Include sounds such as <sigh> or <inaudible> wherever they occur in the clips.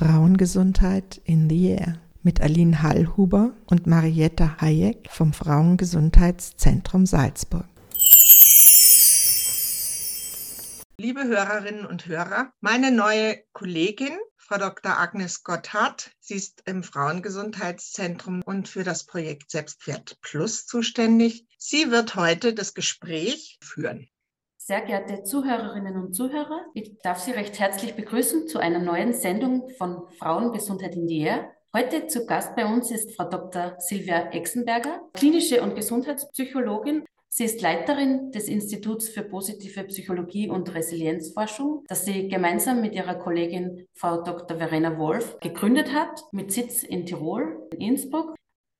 Frauengesundheit in the Air mit Aline Hallhuber und Marietta Hayek vom Frauengesundheitszentrum Salzburg. Liebe Hörerinnen und Hörer, meine neue Kollegin, Frau Dr. Agnes Gotthard, sie ist im Frauengesundheitszentrum und für das Projekt Selbstwert Plus zuständig. Sie wird heute das Gespräch führen. Sehr geehrte Zuhörerinnen und Zuhörer, ich darf Sie recht herzlich begrüßen zu einer neuen Sendung von Frauengesundheit in die Air. Heute zu Gast bei uns ist Frau Dr. Silvia Exenberger, klinische und Gesundheitspsychologin. Sie ist Leiterin des Instituts für positive Psychologie und Resilienzforschung, das sie gemeinsam mit ihrer Kollegin Frau Dr. Verena Wolf gegründet hat, mit Sitz in Tirol, in Innsbruck.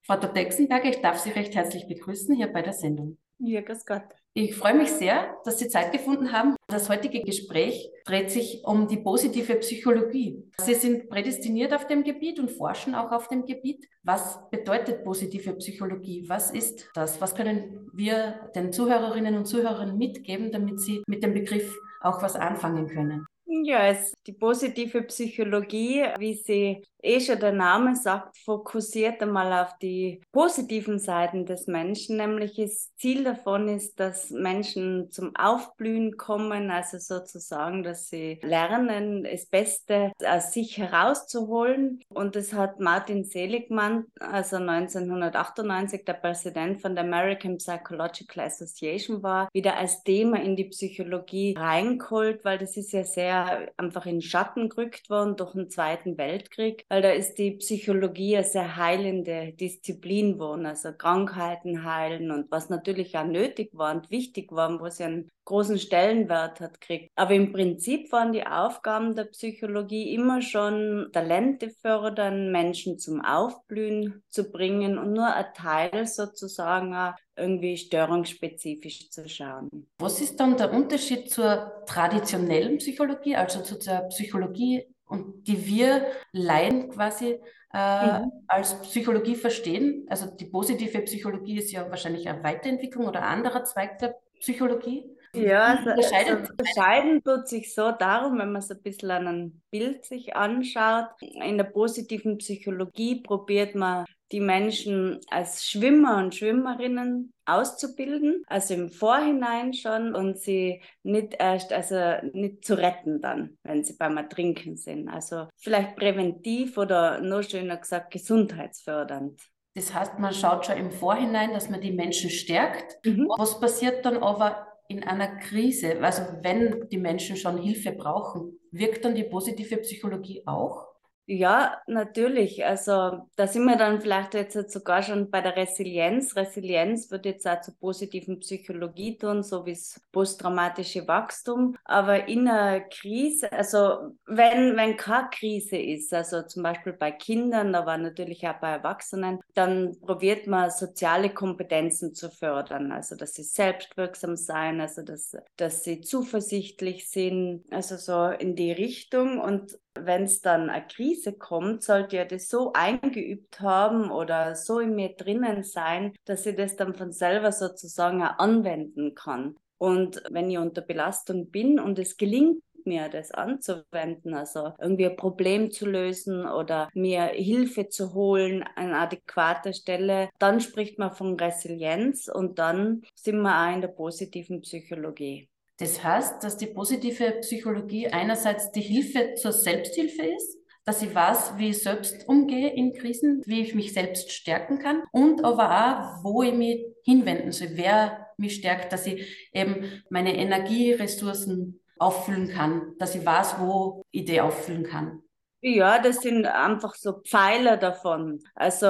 Frau Dr. Exenberger, ich darf Sie recht herzlich begrüßen hier bei der Sendung. Ja, grüß Gott. Ich freue mich sehr, dass Sie Zeit gefunden haben. Das heutige Gespräch dreht sich um die positive Psychologie. Sie sind prädestiniert auf dem Gebiet und forschen auch auf dem Gebiet. Was bedeutet positive Psychologie? Was ist das? Was können wir den Zuhörerinnen und Zuhörern mitgeben, damit sie mit dem Begriff auch was anfangen können? Ja, es, die positive Psychologie, wie sie eh schon der Name sagt, fokussiert einmal auf die positiven Seiten des Menschen. Nämlich das Ziel davon ist, dass Menschen zum Aufblühen kommen, also sozusagen, dass sie lernen, das Beste aus sich herauszuholen. Und das hat Martin Seligmann, also 1998 der Präsident von der American Psychological Association war, wieder als Thema in die Psychologie reingeholt, weil das ist ja sehr einfach in Schatten gerückt worden durch den Zweiten Weltkrieg, weil da ist die Psychologie eine sehr heilende Disziplin geworden, also Krankheiten heilen und was natürlich auch nötig war und wichtig war, wo sie einen großen Stellenwert hat gekriegt. Aber im Prinzip waren die Aufgaben der Psychologie immer schon Talente fördern, Menschen zum Aufblühen zu bringen und nur ein Teil sozusagen auch irgendwie störungsspezifisch zu schauen. Was ist dann der Unterschied zur traditionellen Psychologie, also zu der Psychologie, und die wir Laien quasi äh, mhm. als Psychologie verstehen? Also die positive Psychologie ist ja wahrscheinlich eine Weiterentwicklung oder ein anderer Zweig der Psychologie. Ja, also, also unterscheiden tut sich so darum, wenn man so ein bisschen an ein Bild sich anschaut. In der positiven Psychologie probiert man die Menschen als Schwimmer und Schwimmerinnen auszubilden, also im Vorhinein schon und sie nicht erst, also nicht zu retten dann, wenn sie beim Ertrinken sind. Also vielleicht präventiv oder noch schöner gesagt gesundheitsfördernd. Das heißt, man schaut schon im Vorhinein, dass man die Menschen stärkt. Mhm. Was passiert dann aber in einer Krise? Also wenn die Menschen schon Hilfe brauchen, wirkt dann die positive Psychologie auch? Ja, natürlich. Also da sind wir dann vielleicht jetzt sogar schon bei der Resilienz. Resilienz wird jetzt auch zur positiven Psychologie tun, so wie das posttraumatische Wachstum. Aber in einer Krise, also wenn, wenn keine Krise ist, also zum Beispiel bei Kindern, aber natürlich auch bei Erwachsenen, dann probiert man soziale Kompetenzen zu fördern. Also dass sie selbstwirksam sein, also dass, dass sie zuversichtlich sind, also so in die Richtung. Und wenn es dann eine Krise kommt, sollte ja das so eingeübt haben oder so in mir drinnen sein, dass ich das dann von selber sozusagen auch anwenden kann. Und wenn ich unter Belastung bin und es gelingt mir, das anzuwenden, also irgendwie ein Problem zu lösen oder mir Hilfe zu holen an adäquater Stelle, dann spricht man von Resilienz und dann sind wir auch in der positiven Psychologie. Das heißt, dass die positive Psychologie einerseits die Hilfe zur Selbsthilfe ist, dass ich weiß, wie ich selbst umgehe in Krisen, wie ich mich selbst stärken kann und aber auch, wo ich mich hinwenden soll, wer mich stärkt, dass ich eben meine Energieressourcen auffüllen kann, dass ich weiß, wo ich die auffüllen kann. Ja, das sind einfach so Pfeiler davon. Also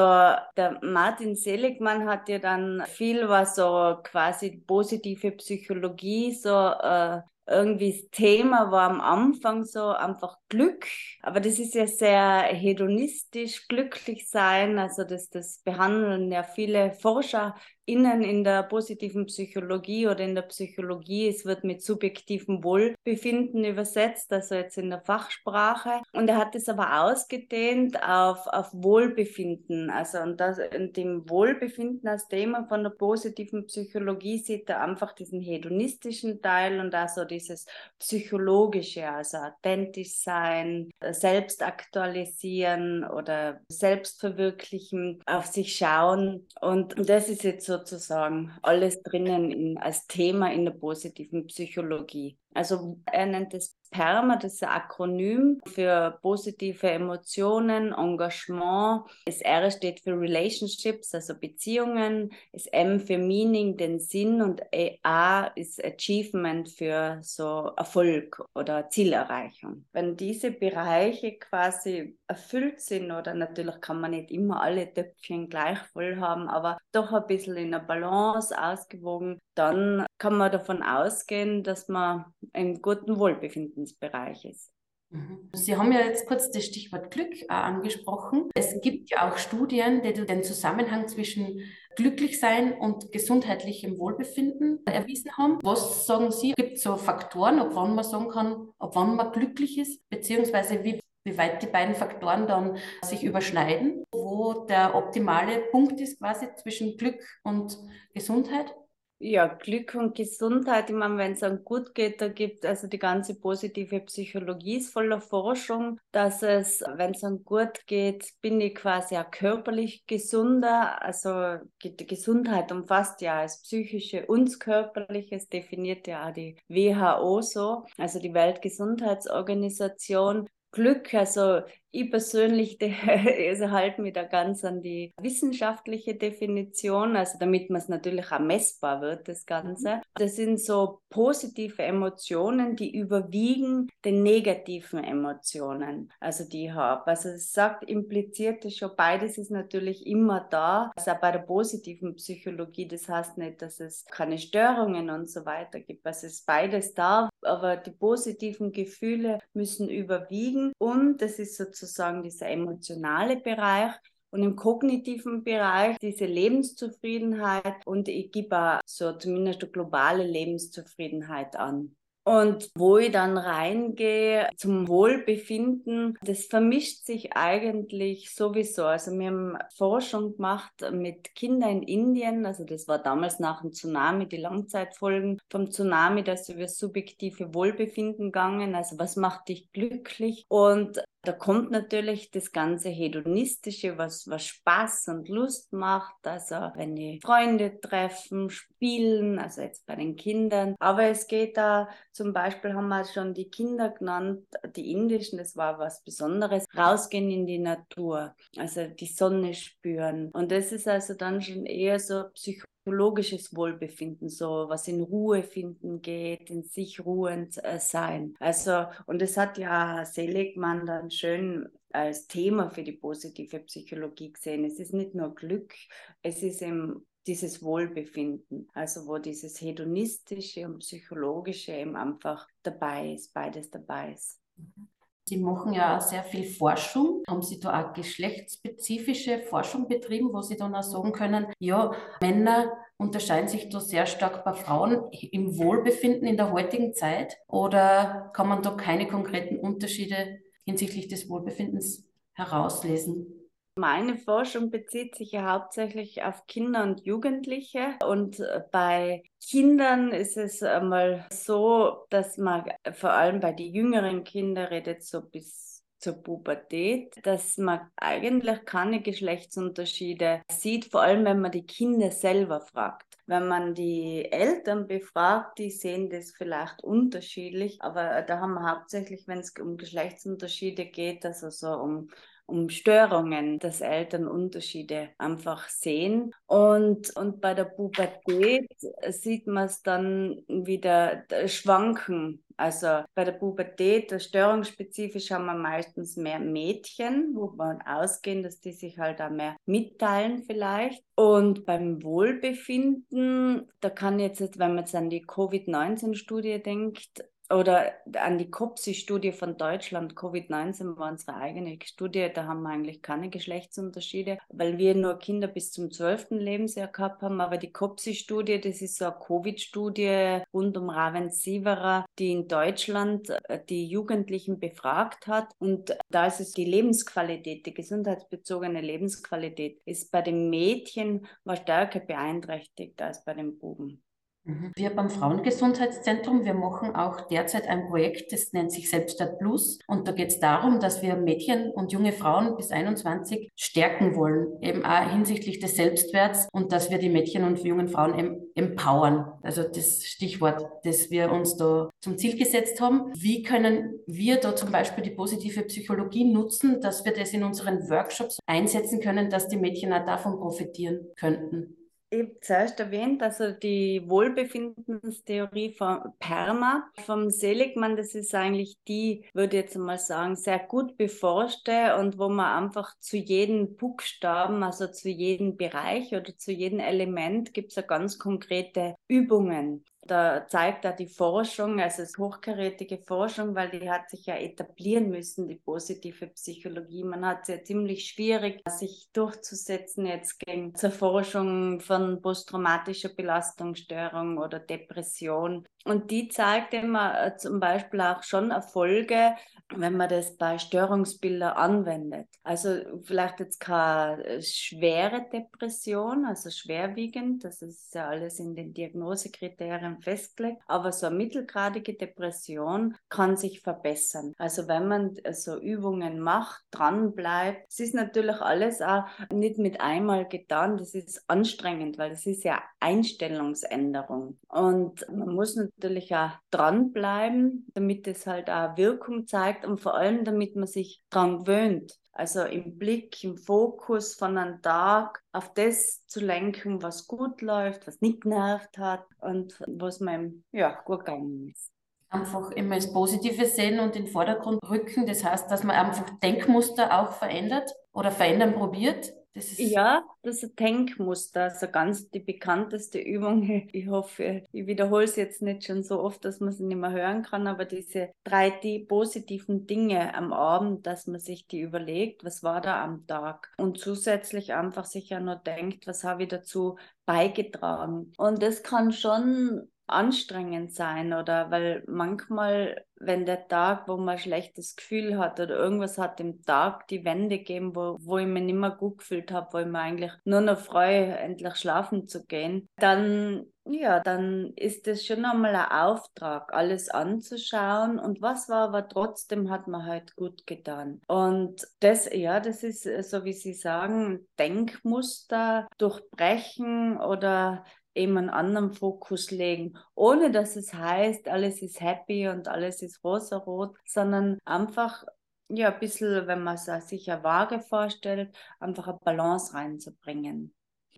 der Martin Seligmann hat ja dann viel, was so quasi positive Psychologie so äh, irgendwie das Thema war am Anfang so einfach Glück, aber das ist ja sehr hedonistisch, glücklich sein, also das, das behandeln ja viele Forscher innen in der positiven Psychologie oder in der Psychologie, es wird mit subjektivem Wohlbefinden übersetzt, also jetzt in der Fachsprache. Und er hat es aber ausgedehnt auf, auf Wohlbefinden. Also und das, in dem Wohlbefinden als Thema von der positiven Psychologie sieht er einfach diesen hedonistischen Teil und also dieses psychologische, also authentisch sein, selbst aktualisieren oder selbst verwirklichen, auf sich schauen. Und das ist jetzt sozusagen alles drinnen in, als Thema in der positiven Psychologie. Also er nennt es PERMA, das ist ein Akronym für positive Emotionen, Engagement. Das R steht für Relationships, also Beziehungen. Das M für Meaning, den Sinn und A ist Achievement für so Erfolg oder Zielerreichung. Wenn diese Bereiche quasi erfüllt sind, oder natürlich kann man nicht immer alle Töpfchen gleich voll haben, aber doch ein bisschen in der Balance ausgewogen, dann kann man davon ausgehen, dass man im guten Wohlbefindensbereich ist. Mhm. Sie haben ja jetzt kurz das Stichwort Glück äh, angesprochen. Es gibt ja auch Studien, die den Zusammenhang zwischen Glücklichsein und gesundheitlichem Wohlbefinden erwiesen haben. Was sagen Sie? Gibt es so Faktoren, ob wann man sagen kann, ob wann man glücklich ist, beziehungsweise wie, wie weit die beiden Faktoren dann sich überschneiden, wo der optimale Punkt ist quasi zwischen Glück und Gesundheit? Ja, Glück und Gesundheit, ich meine, wenn es einem gut geht, da gibt also die ganze positive Psychologie ist voller Forschung, dass es, wenn es einem gut geht, bin ich quasi auch körperlich gesunder. Also die Gesundheit umfasst ja als psychische und körperliches, definiert ja auch die WHO so, also die Weltgesundheitsorganisation. Glück, also ich persönlich <laughs> also halte mich da ganz an die wissenschaftliche Definition, also damit man es natürlich auch messbar wird, das Ganze. Mhm. Das sind so positive Emotionen, die überwiegen den negativen Emotionen, also die ich habe. Also es sagt, impliziert es schon, beides ist natürlich immer da. Also auch bei der positiven Psychologie, das heißt nicht, dass es keine Störungen und so weiter gibt. Also es ist beides da, aber die positiven Gefühle müssen überwiegen und das ist sozusagen sozusagen dieser emotionale Bereich und im kognitiven Bereich diese Lebenszufriedenheit und ich gebe auch so zumindest eine globale Lebenszufriedenheit an. Und wo ich dann reingehe zum Wohlbefinden, das vermischt sich eigentlich sowieso. Also wir haben Forschung gemacht mit Kindern in Indien, also das war damals nach dem Tsunami, die Langzeitfolgen vom Tsunami, dass über subjektive Wohlbefinden gegangen, also was macht dich glücklich? Und da kommt natürlich das ganze Hedonistische, was, was Spaß und Lust macht. Also wenn die Freunde treffen, spielen, also jetzt bei den Kindern. Aber es geht da, zum Beispiel haben wir schon die Kinder genannt, die indischen, das war was Besonderes, rausgehen in die Natur, also die Sonne spüren. Und das ist also dann schon eher so psychologisch psychologisches Wohlbefinden, so was in Ruhe finden geht, in sich ruhend äh, sein. Also, und das hat ja Seligmann dann schön als Thema für die positive Psychologie gesehen. Es ist nicht nur Glück, es ist eben dieses Wohlbefinden, also wo dieses hedonistische und psychologische eben einfach dabei ist, beides dabei ist. Sie machen ja sehr viel Forschung. Haben Sie da auch geschlechtsspezifische Forschung betrieben, wo Sie dann auch sagen können, ja, Männer unterscheiden sich da sehr stark bei Frauen im Wohlbefinden in der heutigen Zeit? Oder kann man da keine konkreten Unterschiede hinsichtlich des Wohlbefindens herauslesen? Meine Forschung bezieht sich ja hauptsächlich auf Kinder und Jugendliche. Und äh, bei Kindern ist es einmal so, dass man vor allem bei den jüngeren Kindern redet so bis zur Pubertät, dass man eigentlich keine Geschlechtsunterschiede sieht, vor allem wenn man die Kinder selber fragt. Wenn man die Eltern befragt, die sehen das vielleicht unterschiedlich, aber da haben wir hauptsächlich, wenn es um Geschlechtsunterschiede geht, also so um um Störungen, dass Eltern Unterschiede einfach sehen. Und, und bei der Pubertät sieht man es dann wieder schwanken. Also bei der Pubertät, störungsspezifisch haben wir meistens mehr Mädchen, wo man ausgehen, dass die sich halt auch mehr mitteilen vielleicht. Und beim Wohlbefinden, da kann jetzt, wenn man jetzt an die Covid-19-Studie denkt, oder an die COPSI-Studie von Deutschland, Covid-19 war unsere eigene Studie, da haben wir eigentlich keine Geschlechtsunterschiede, weil wir nur Kinder bis zum 12. Lebensjahr gehabt haben. Aber die COPSI-Studie, das ist so eine Covid-Studie rund um Raven Sieverer, die in Deutschland äh, die Jugendlichen befragt hat. Und da ist es die Lebensqualität, die gesundheitsbezogene Lebensqualität, ist bei den Mädchen war stärker beeinträchtigt als bei den Buben. Mhm. Wir beim Frauengesundheitszentrum, wir machen auch derzeit ein Projekt, das nennt sich Selbstwert Plus. Und da geht es darum, dass wir Mädchen und junge Frauen bis 21 stärken wollen, eben auch hinsichtlich des Selbstwerts und dass wir die Mädchen und jungen Frauen empowern. Also das Stichwort, das wir uns da zum Ziel gesetzt haben. Wie können wir da zum Beispiel die positive Psychologie nutzen, dass wir das in unseren Workshops einsetzen können, dass die Mädchen auch davon profitieren könnten? Ich habe zuerst erwähnt, also die Wohlbefindenstheorie von Perma vom Seligmann, das ist eigentlich die, würde ich jetzt mal sagen, sehr gut beforschte und wo man einfach zu jedem Buchstaben, also zu jedem Bereich oder zu jedem Element gibt es ja ganz konkrete Übungen da zeigt da die Forschung, also es ist hochkarätige Forschung, weil die hat sich ja etablieren müssen, die positive Psychologie. Man hat es ja ziemlich schwierig, sich durchzusetzen jetzt gegen zur Forschung von posttraumatischer Belastungsstörung oder Depression. Und die zeigt immer äh, zum Beispiel auch schon Erfolge, wenn man das bei Störungsbildern anwendet. Also vielleicht jetzt keine äh, schwere Depression, also schwerwiegend, das ist ja alles in den Diagnosekriterien festgelegt, aber so eine mittelgradige Depression kann sich verbessern. Also wenn man äh, so Übungen macht, dran bleibt, es ist natürlich alles auch nicht mit einmal getan, das ist anstrengend, weil das ist ja Einstellungsänderung. Und man muss natürlich auch dranbleiben, damit es halt auch Wirkung zeigt und vor allem, damit man sich dran gewöhnt. Also im Blick, im Fokus von einem Tag auf das zu lenken, was gut läuft, was nicht genervt hat und was man ja, gut gegangen ist einfach immer das Positive sehen und in den Vordergrund rücken. Das heißt, dass man einfach Denkmuster auch verändert oder verändern probiert. Das ja, das ist ein Denkmuster, also ganz die bekannteste Übung. <laughs> Ich hoffe, ich wiederhole es jetzt nicht schon so oft, dass man sie nicht mehr hören kann, aber diese drei die positiven Dinge am Abend, dass man sich die überlegt, was war da am Tag und zusätzlich einfach sich ja nur denkt, was habe ich dazu beigetragen. Und das kann schon anstrengend sein oder weil manchmal, wenn der Tag, wo man ein schlechtes Gefühl hat oder irgendwas hat im Tag die Wände gegeben, wo, wo ich mich nicht mehr gut gefühlt habe, wo ich mir eigentlich nur noch freue, endlich schlafen zu gehen, dann ja, dann ist es schon einmal ein Auftrag, alles anzuschauen und was war aber trotzdem hat man halt gut getan. Und das, ja, das ist so wie Sie sagen, Denkmuster durchbrechen oder eben einen anderen Fokus legen, ohne dass es heißt, alles ist happy und alles ist rosarot, sondern einfach ja, ein bisschen, wenn man sich eine Waage vorstellt, einfach eine Balance reinzubringen.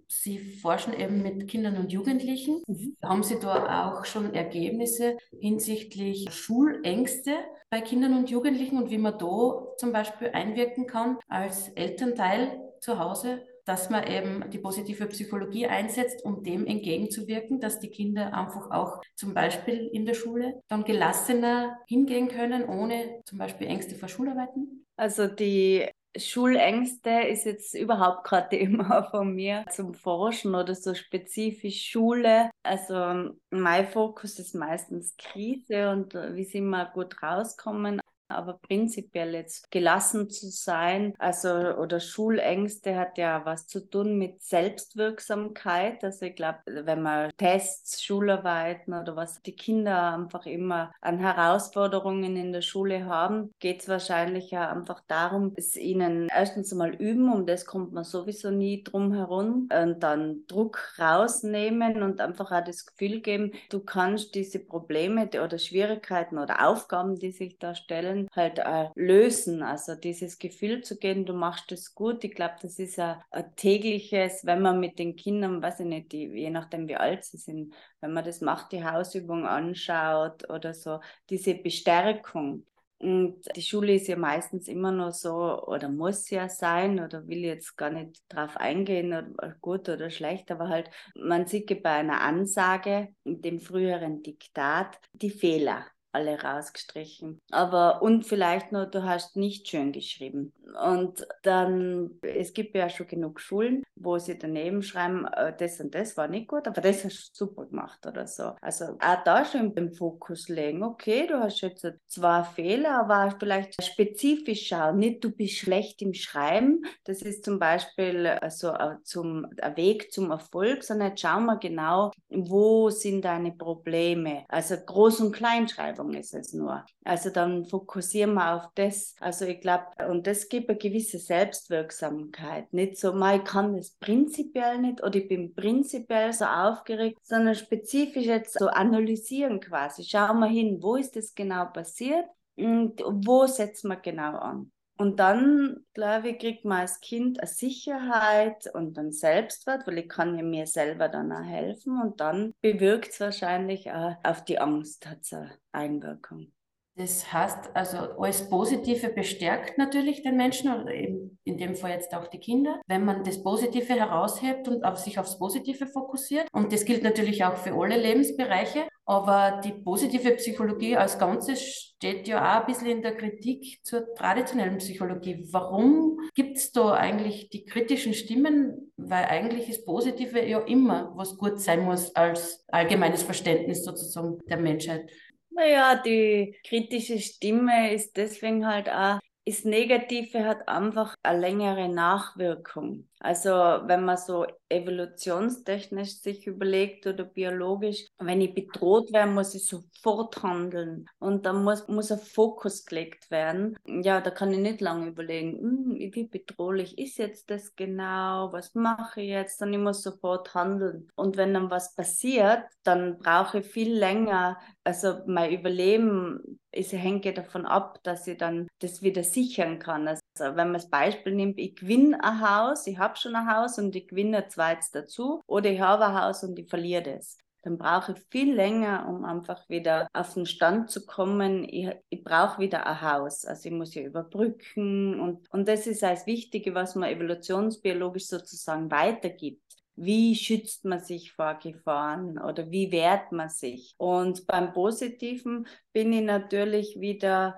Sie forschen eben mit Kindern und Jugendlichen. Mhm. Haben Sie da auch schon Ergebnisse hinsichtlich Schulängste bei Kindern und Jugendlichen und wie man da zum Beispiel einwirken kann als Elternteil zu Hause dass man eben die positive Psychologie einsetzt, um dem entgegenzuwirken, dass die Kinder einfach auch zum Beispiel in der Schule dann gelassener hingehen können, ohne zum Beispiel Ängste vor Schularbeiten? Also die Schulängste ist jetzt überhaupt gerade Thema <laughs> von mir zum Forschen oder so spezifisch Schule. Also mein Fokus ist meistens Krise und wie sie mal gut rauskommen aber prinzipiell jetzt gelassen zu sein, also oder Schulängste hat ja was zu tun mit Selbstwirksamkeit. Also ich glaube, wenn man Tests, Schularbeiten oder was die Kinder einfach immer an Herausforderungen in der Schule haben, geht es wahrscheinlich ja einfach darum, es ihnen erstens mal üben, um das kommt man sowieso nie drum herum und dann Druck rausnehmen und einfach auch das Gefühl geben, du kannst diese Probleme oder Schwierigkeiten oder Aufgaben, die sich da stellen, halt äh, lösen. Also dieses Gefühl zu gehen, du machst es gut. Ich glaube, das ist ein, ein, tägliches, wenn man mit den Kindern, weiß ich nicht, die, je nachdem wie alt sie sind, wenn man das macht, die Hausübung anschaut oder so, diese Bestärkung. Und die Schule ist ja meistens immer nur so oder muss ja sein oder will jetzt gar nicht drauf eingehen, gut oder schlecht, aber halt, man sieht bei einer Ansage, dem früheren Diktat, die Fehler alle rausgestrichen. Aber und vielleicht nur, du hast nicht schön geschrieben. Und dann, es gibt ja schon genug Schulen, wo sie daneben schreiben, äh, das und das war nicht gut, aber das hast du super gemacht oder so. Also auch da schon im Fokus legen, okay, du hast jetzt zwei Fehler, aber vielleicht spezifisch schauen, nicht du bist schlecht im Schreiben, das ist zum Beispiel also zum ein Weg zum Erfolg, sondern jetzt schauen wir genau, wo sind deine Probleme. Also Groß- und Kleinschreibung ist es nur. Also dann fokussieren wir auf das. Also ich glaube, und das gibt eine gewisse Selbstwirksamkeit. Nicht so, ich kann das prinzipiell nicht oder ich bin prinzipiell so aufgeregt, sondern spezifisch jetzt so analysieren quasi. Schauen wir hin, wo ist das genau passiert und wo setzen wir genau an. Und dann, glaube ich, kriegt man als Kind eine Sicherheit und einen Selbstwert, weil ich kann ja mir selber dann auch helfen. Und dann bewirkt es wahrscheinlich auch auf die Angst, hat es eine Einwirkung. Das heißt, also alles Positive bestärkt natürlich den Menschen oder eben in dem Fall jetzt auch die Kinder, wenn man das Positive heraushebt und auf sich aufs Positive fokussiert. Und das gilt natürlich auch für alle Lebensbereiche. Aber die positive Psychologie als Ganzes steht ja auch ein bisschen in der Kritik zur traditionellen Psychologie. Warum gibt es da eigentlich die kritischen Stimmen? Weil eigentlich ist Positive ja immer was gut sein muss als allgemeines Verständnis sozusagen der Menschheit. Naja, die kritische Stimme ist deswegen halt auch, das Negative hat einfach eine längere Nachwirkung. Also wenn man so evolutionstechnisch sich überlegt oder biologisch, wenn ich bedroht werde, muss ich sofort handeln und dann muss, muss ein Fokus gelegt werden. Ja, da kann ich nicht lange überlegen, hm, wie bedrohlich ist jetzt das genau, was mache ich jetzt, dann ich muss sofort handeln. Und wenn dann was passiert, dann brauche ich viel länger, also mein Überleben ist, hängt davon ab, dass ich dann das wieder sichern kann. Also wenn man das Beispiel nimmt, ich gewinne ein Haus, ich habe habe schon ein Haus und ich gewinne ein zweites dazu oder ich habe ein Haus und ich verliere das. Dann brauche ich viel länger, um einfach wieder auf den Stand zu kommen. Ich, ich brauche wieder ein Haus. Also ich muss ja überbrücken. Und, und das ist das Wichtige, was man evolutionsbiologisch sozusagen weitergibt. Wie schützt man sich vor Gefahren oder wie wehrt man sich? Und beim Positiven bin ich natürlich wieder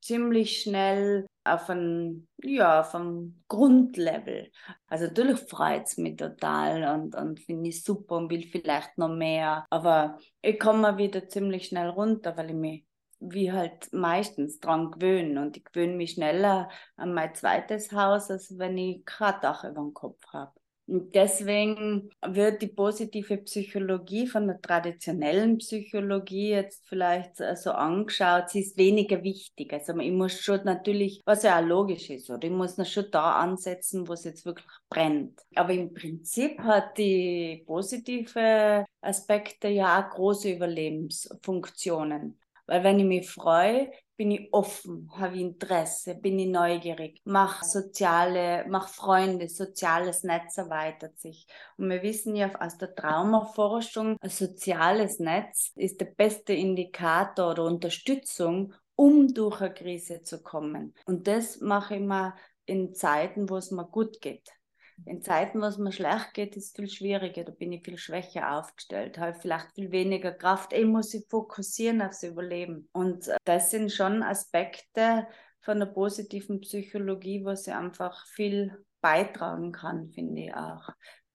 ziemlich schnell auf ein, ja, auf einem Grundlevel. Also natürlich freut es mich total und, und finde ich super und will vielleicht noch mehr. Aber ich komme wieder ziemlich schnell runter, weil ich mich wie halt meistens dran gewöhne. Und ich gewöhne mich schneller an mein zweites Haus, als wenn ich kein Dach über dem Kopf habe. Und deswegen wird die positive Psychologie von der traditionellen Psychologie jetzt vielleicht äh, so angeschaut, sie ist weniger wichtig. Also ich muss schon natürlich, was ja auch logisch ist, oder ich muss schon da ansetzen, wo es jetzt wirklich brennt. Aber im Prinzip hat die positive Aspekte ja auch große Überlebensfunktionen. Weil wenn ich mich freue, bin ich offen, habe Interesse, bin ich neugierig, mache soziale, mach Freunde, soziales Netz erweitert sich. Und wir wissen ja aus der Traumaforschung, ein soziales Netz ist der beste Indikator oder Unterstützung, um durch eine Krise zu kommen. Und das mache ich mal in Zeiten, wo es mir gut geht. In Zeiten, wo es mir schlecht geht, ist es viel schwieriger. Da bin ich viel schwächer aufgestellt, habe vielleicht viel weniger Kraft. Ich muss sich fokussieren aufs Überleben. Und äh, das sind schon Aspekte von der positiven Psychologie, wo sie einfach viel beitragen kann, finde ich auch.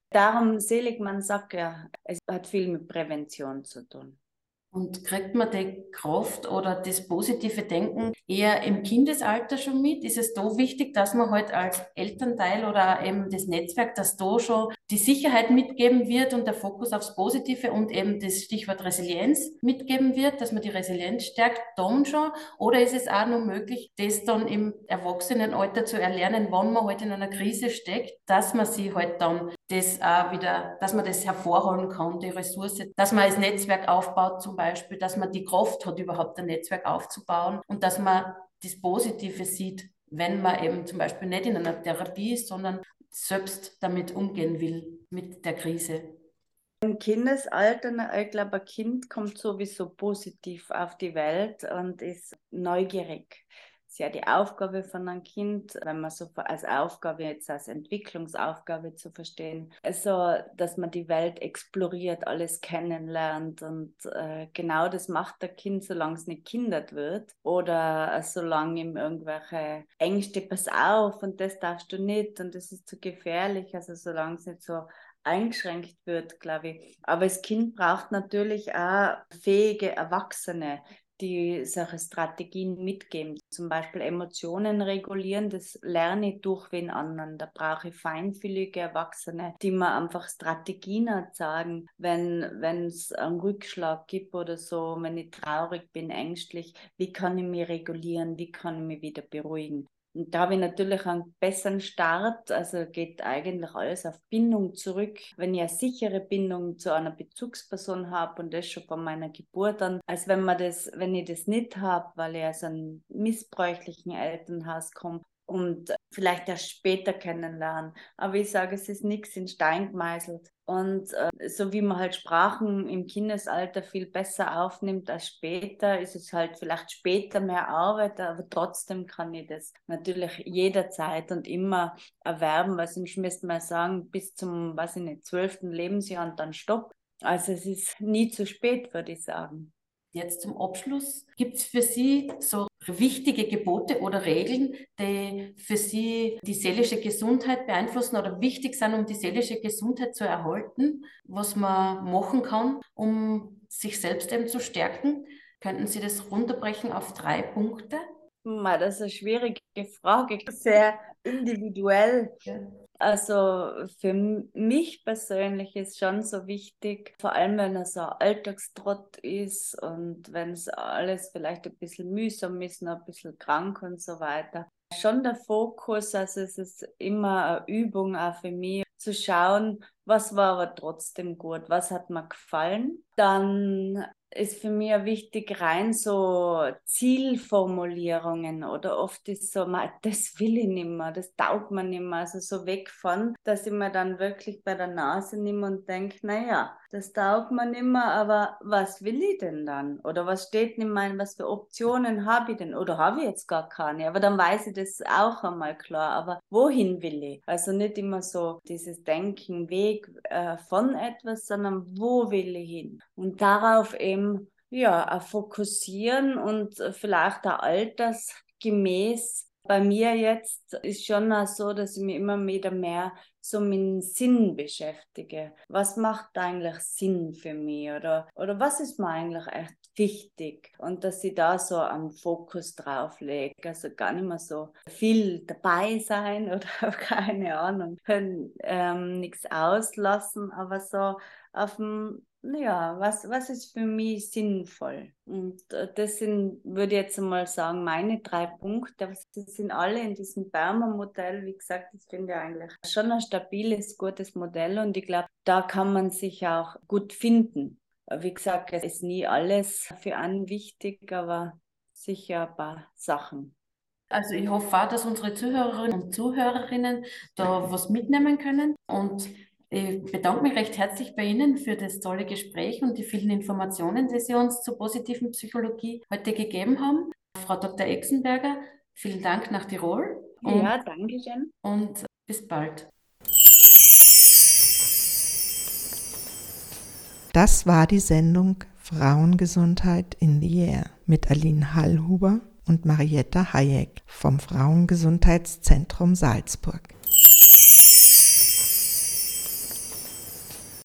Darum, Seligmann sagt ja, es hat viel mit Prävention zu tun. Und kriegt man die Kraft oder das positive Denken eher im Kindesalter schon mit? Ist es da wichtig, dass man halt als Elternteil oder eben das Netzwerk, dass da schon die Sicherheit mitgeben wird und der Fokus aufs Positive und eben das Stichwort Resilienz mitgeben wird, dass man die Resilienz stärkt, dann schon? Oder ist es auch noch möglich, das dann im Erwachsenenalter zu erlernen, wann man halt in einer Krise steckt, dass man sich halt dann das auch wieder, dass man das hervorholen kann, die Ressource, dass man als Netzwerk aufbaut zum dass man die Kraft hat, überhaupt ein Netzwerk aufzubauen und dass man das Positive sieht, wenn man eben zum Beispiel nicht in einer Therapie ist, sondern selbst damit umgehen will, mit der Krise. Im Kindesalter, ich glaube, ein Kind kommt sowieso positiv auf die Welt und ist neugierig ist ja die Aufgabe von einem Kind, wenn man so als Aufgabe, jetzt als Entwicklungsaufgabe zu verstehen, also, dass man die Welt exploriert, alles kennenlernt und äh, genau das macht der Kind, solange es nicht kindert wird oder äh, solange ihm irgendwelche Ängste, pass auf und das darfst du nicht und das ist zu gefährlich, also solange es nicht so eingeschränkt wird, glaube ich. Aber das Kind braucht natürlich auch fähige Erwachsene, die solche Strategien mitgeben. Zum Beispiel Emotionen regulieren, das lerne ich durch wen anderen. Da brauche ich feinfühlige Erwachsene, die mir einfach Strategien sagen, wenn es einen Rückschlag gibt oder so, wenn ich traurig bin, ängstlich, wie kann ich mich regulieren, wie kann ich mich wieder beruhigen. Und da habe ich natürlich einen besseren Start, also geht eigentlich alles auf Bindung zurück. Wenn ich eine sichere Bindung zu einer Bezugsperson habe und das schon von meiner Geburt an, als wenn man das, wenn ich das nicht habe, weil ich aus einem missbräuchlichen Elternhaus komme und vielleicht erst später kennenlernen. Aber ich sage, es ist nichts in Stein gemeißelt. Und äh, so wie man halt Sprachen im Kindesalter viel besser aufnimmt als später, ist es halt vielleicht später mehr Arbeit, aber trotzdem kann ich das natürlich jederzeit und immer erwerben, weil sonst müsste man sagen, bis zum, weiß ich nicht, zwölften Lebensjahr und dann Stopp. Also es ist nie zu spät, würde ich sagen. Jetzt zum Abschluss. Gibt es für Sie so wichtige Gebote oder Regeln, die für Sie die seelische Gesundheit beeinflussen oder wichtig sind, um die seelische Gesundheit zu erhalten, was man machen kann, um sich selbst eben zu stärken? Könnten Sie das runterbrechen auf drei Punkte? Das ist eine schwierige Frage, sehr individuell. Ja. Also für mich persönlich ist schon so wichtig, vor allem wenn es so Alltagstrott ist und wenn es alles vielleicht ein bisschen mühsam ist, noch ein bisschen krank und so weiter. Schon der Fokus, also es ist immer eine Übung auch für mich, zu schauen, was war aber trotzdem gut, was hat mir gefallen. Dann ist für mich wichtig, rein so Zielformulierungen oder oft ist so, <laughs> das will ich nicht mehr, das taugt man nicht mehr, also so weg von, dass ich mir dann wirklich bei der Nase nehme und denke, naja, das taugt man nicht mehr, aber was will ich denn dann? Oder was steht in meinem, was für Optionen habe ich denn? Oder habe ich jetzt gar keine? Aber dann weiß ich das auch einmal klar. Aber wohin will ich? Also nicht immer so dieses Denken, Weg äh, von etwas, sondern wo will ich hin? Und darauf eben ja, fokussieren und vielleicht auch altersgemäß bei mir jetzt ist schon auch so, dass ich mich immer wieder mehr so mit dem Sinn beschäftige. Was macht eigentlich Sinn für mich? Oder, oder was ist mir eigentlich echt wichtig? Und dass ich da so einen Fokus drauf lege. Also gar nicht mehr so viel dabei sein <laughs> oder <laughs> keine Ahnung, können ähm, nichts auslassen, aber so auf dem ja, was, was ist für mich sinnvoll? Und äh, das sind, würde ich jetzt mal sagen, meine drei Punkte. Sie sind alle in diesem Bermer-Modell. Wie gesagt, ich finde eigentlich schon ein stabiles, gutes Modell und ich glaube, da kann man sich auch gut finden. Wie gesagt, es ist nie alles für einen wichtig, aber sicher ein paar Sachen. Also ich hoffe auch, dass unsere Zuhörerinnen und Zuhörerinnen da was mitnehmen können und ich bedanke mich recht herzlich bei Ihnen für das tolle Gespräch und die vielen Informationen, die Sie uns zur positiven Psychologie heute gegeben haben. Frau Dr. Exenberger, vielen Dank nach Tirol. ja, danke schön. Und bis bald. Das war die Sendung Frauengesundheit in the Air mit Aline Hallhuber und Marietta Hayek vom Frauengesundheitszentrum Salzburg.